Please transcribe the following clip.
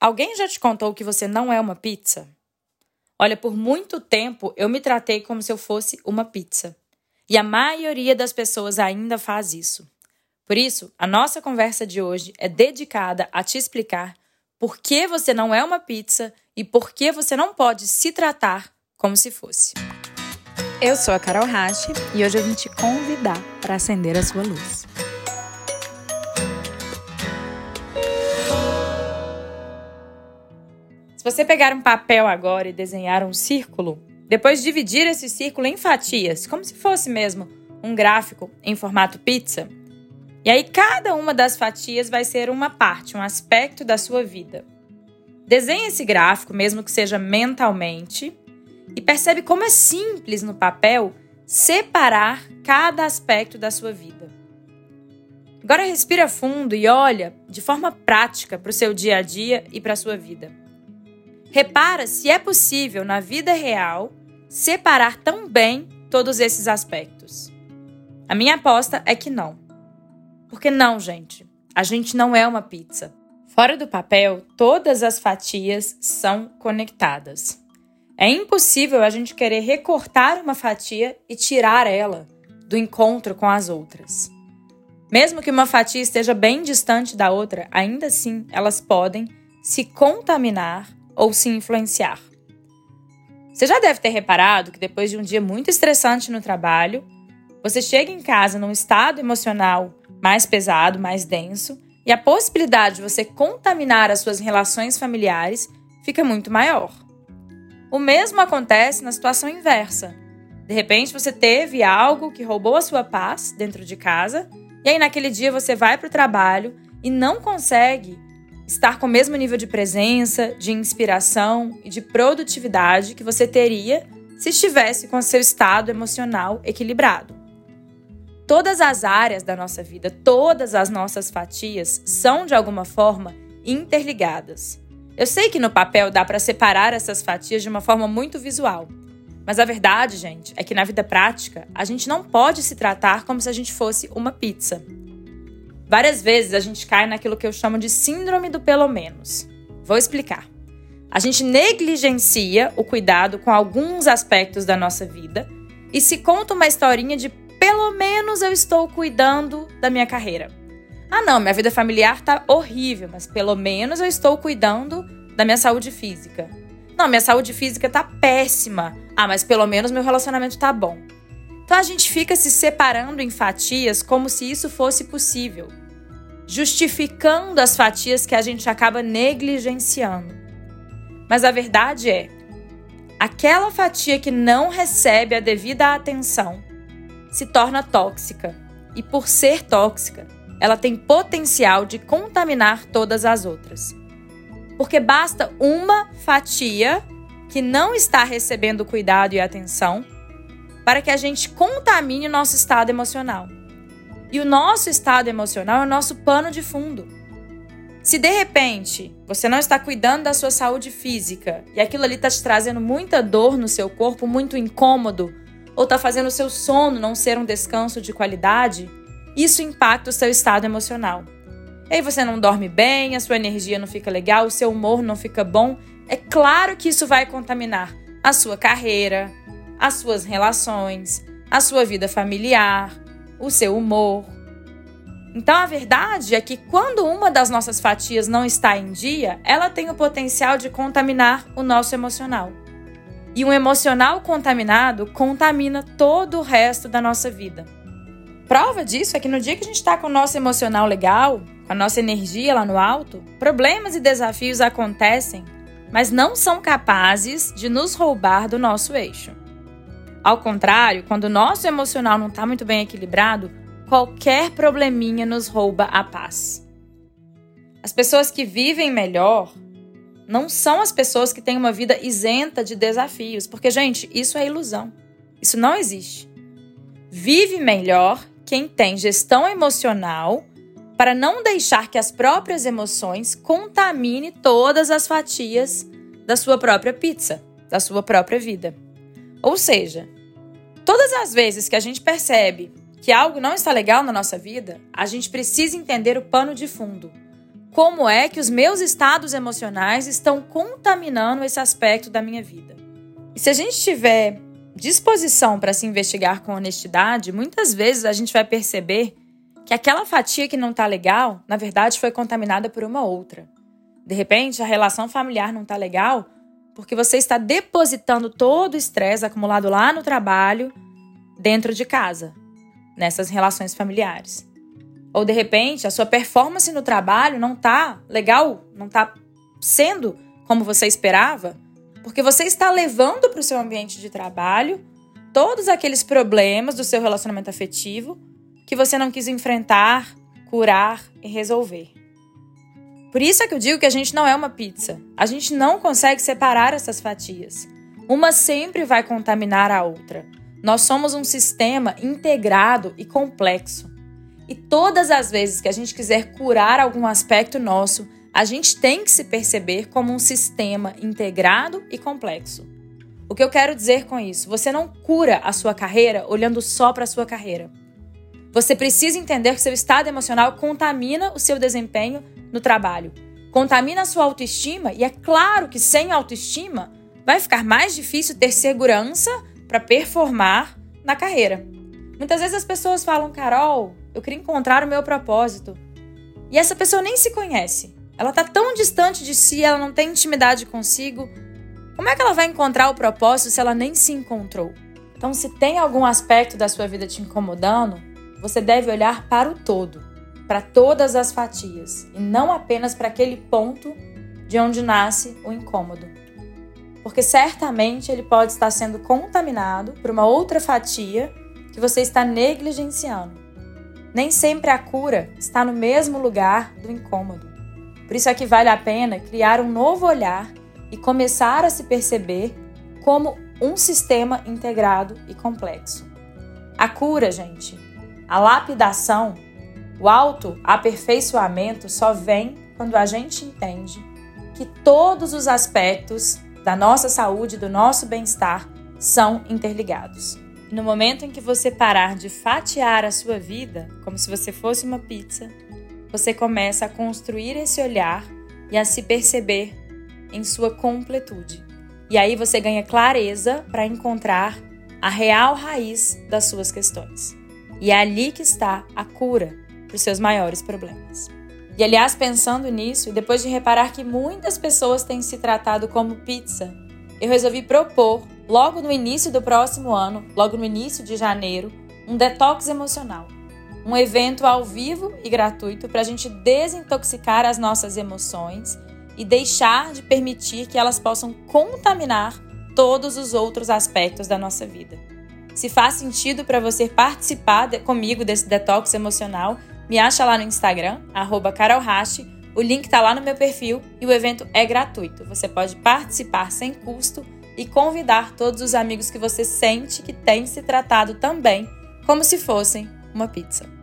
Alguém já te contou que você não é uma pizza? Olha, por muito tempo eu me tratei como se eu fosse uma pizza. E a maioria das pessoas ainda faz isso. Por isso, a nossa conversa de hoje é dedicada a te explicar por que você não é uma pizza e por que você não pode se tratar como se fosse. Eu sou a Carol Rache e hoje eu vim te convidar para acender a sua luz. Você pegar um papel agora e desenhar um círculo, depois dividir esse círculo em fatias, como se fosse mesmo um gráfico em formato pizza, e aí cada uma das fatias vai ser uma parte, um aspecto da sua vida. Desenhe esse gráfico, mesmo que seja mentalmente, e percebe como é simples no papel separar cada aspecto da sua vida. Agora respira fundo e olha de forma prática para o seu dia a dia e para a sua vida. Repara se é possível, na vida real, separar tão bem todos esses aspectos. A minha aposta é que não. Porque não, gente. A gente não é uma pizza. Fora do papel, todas as fatias são conectadas. É impossível a gente querer recortar uma fatia e tirar ela do encontro com as outras. Mesmo que uma fatia esteja bem distante da outra, ainda assim elas podem se contaminar ou se influenciar. Você já deve ter reparado que depois de um dia muito estressante no trabalho, você chega em casa num estado emocional mais pesado, mais denso, e a possibilidade de você contaminar as suas relações familiares fica muito maior. O mesmo acontece na situação inversa. De repente você teve algo que roubou a sua paz dentro de casa, e aí naquele dia você vai para o trabalho e não consegue estar com o mesmo nível de presença, de inspiração e de produtividade que você teria se estivesse com seu estado emocional equilibrado. Todas as áreas da nossa vida, todas as nossas fatias são de alguma forma interligadas. Eu sei que no papel dá para separar essas fatias de uma forma muito visual, mas a verdade, gente, é que na vida prática a gente não pode se tratar como se a gente fosse uma pizza. Várias vezes a gente cai naquilo que eu chamo de síndrome do pelo menos. Vou explicar. A gente negligencia o cuidado com alguns aspectos da nossa vida e se conta uma historinha de pelo menos eu estou cuidando da minha carreira. Ah, não, minha vida familiar tá horrível, mas pelo menos eu estou cuidando da minha saúde física. Não, minha saúde física tá péssima. Ah, mas pelo menos meu relacionamento tá bom. Então a gente fica se separando em fatias como se isso fosse possível, justificando as fatias que a gente acaba negligenciando. Mas a verdade é, aquela fatia que não recebe a devida atenção se torna tóxica. E por ser tóxica, ela tem potencial de contaminar todas as outras. Porque basta uma fatia que não está recebendo cuidado e atenção para que a gente contamine o nosso estado emocional. E o nosso estado emocional é o nosso pano de fundo. Se de repente você não está cuidando da sua saúde física e aquilo ali está te trazendo muita dor no seu corpo, muito incômodo, ou está fazendo o seu sono não ser um descanso de qualidade, isso impacta o seu estado emocional. E aí você não dorme bem, a sua energia não fica legal, o seu humor não fica bom. É claro que isso vai contaminar a sua carreira, as suas relações, a sua vida familiar, o seu humor. Então a verdade é que quando uma das nossas fatias não está em dia, ela tem o potencial de contaminar o nosso emocional. E um emocional contaminado contamina todo o resto da nossa vida. Prova disso é que no dia que a gente está com o nosso emocional legal, com a nossa energia lá no alto, problemas e desafios acontecem, mas não são capazes de nos roubar do nosso eixo. Ao contrário, quando o nosso emocional não está muito bem equilibrado, qualquer probleminha nos rouba a paz. As pessoas que vivem melhor não são as pessoas que têm uma vida isenta de desafios, porque, gente, isso é ilusão. Isso não existe. Vive melhor quem tem gestão emocional para não deixar que as próprias emoções contamine todas as fatias da sua própria pizza, da sua própria vida. Ou seja, Todas as vezes que a gente percebe que algo não está legal na nossa vida, a gente precisa entender o pano de fundo. como é que os meus estados emocionais estão contaminando esse aspecto da minha vida. E se a gente tiver disposição para se investigar com honestidade, muitas vezes a gente vai perceber que aquela fatia que não está legal, na verdade, foi contaminada por uma outra. De repente, a relação familiar não está legal porque você está depositando todo o estresse acumulado lá no trabalho dentro de casa, nessas relações familiares. Ou de repente, a sua performance no trabalho não está legal, não está sendo como você esperava, porque você está levando para o seu ambiente de trabalho todos aqueles problemas do seu relacionamento afetivo que você não quis enfrentar, curar e resolver. Por isso é que eu digo que a gente não é uma pizza. A gente não consegue separar essas fatias. Uma sempre vai contaminar a outra. Nós somos um sistema integrado e complexo. E todas as vezes que a gente quiser curar algum aspecto nosso, a gente tem que se perceber como um sistema integrado e complexo. O que eu quero dizer com isso? Você não cura a sua carreira olhando só para a sua carreira. Você precisa entender que seu estado emocional contamina o seu desempenho no trabalho. Contamina a sua autoestima e é claro que sem autoestima vai ficar mais difícil ter segurança para performar na carreira. Muitas vezes as pessoas falam, Carol, eu queria encontrar o meu propósito. E essa pessoa nem se conhece. Ela está tão distante de si, ela não tem intimidade consigo. Como é que ela vai encontrar o propósito se ela nem se encontrou? Então, se tem algum aspecto da sua vida te incomodando, você deve olhar para o todo para todas as fatias e não apenas para aquele ponto de onde nasce o incômodo. Porque certamente ele pode estar sendo contaminado por uma outra fatia que você está negligenciando. Nem sempre a cura está no mesmo lugar do incômodo. Por isso é que vale a pena criar um novo olhar e começar a se perceber como um sistema integrado e complexo. A cura, gente, a lapidação o autoaperfeiçoamento só vem quando a gente entende que todos os aspectos da nossa saúde, do nosso bem-estar, são interligados. No momento em que você parar de fatiar a sua vida como se você fosse uma pizza, você começa a construir esse olhar e a se perceber em sua completude. E aí você ganha clareza para encontrar a real raiz das suas questões. E é ali que está a cura para os seus maiores problemas. E aliás, pensando nisso, e depois de reparar que muitas pessoas têm se tratado como pizza, eu resolvi propor, logo no início do próximo ano, logo no início de janeiro, um detox emocional. Um evento ao vivo e gratuito para a gente desintoxicar as nossas emoções e deixar de permitir que elas possam contaminar todos os outros aspectos da nossa vida. Se faz sentido para você participar de, comigo desse detox emocional, me acha lá no Instagram, carolhache. O link está lá no meu perfil e o evento é gratuito. Você pode participar sem custo e convidar todos os amigos que você sente que têm se tratado também como se fossem uma pizza.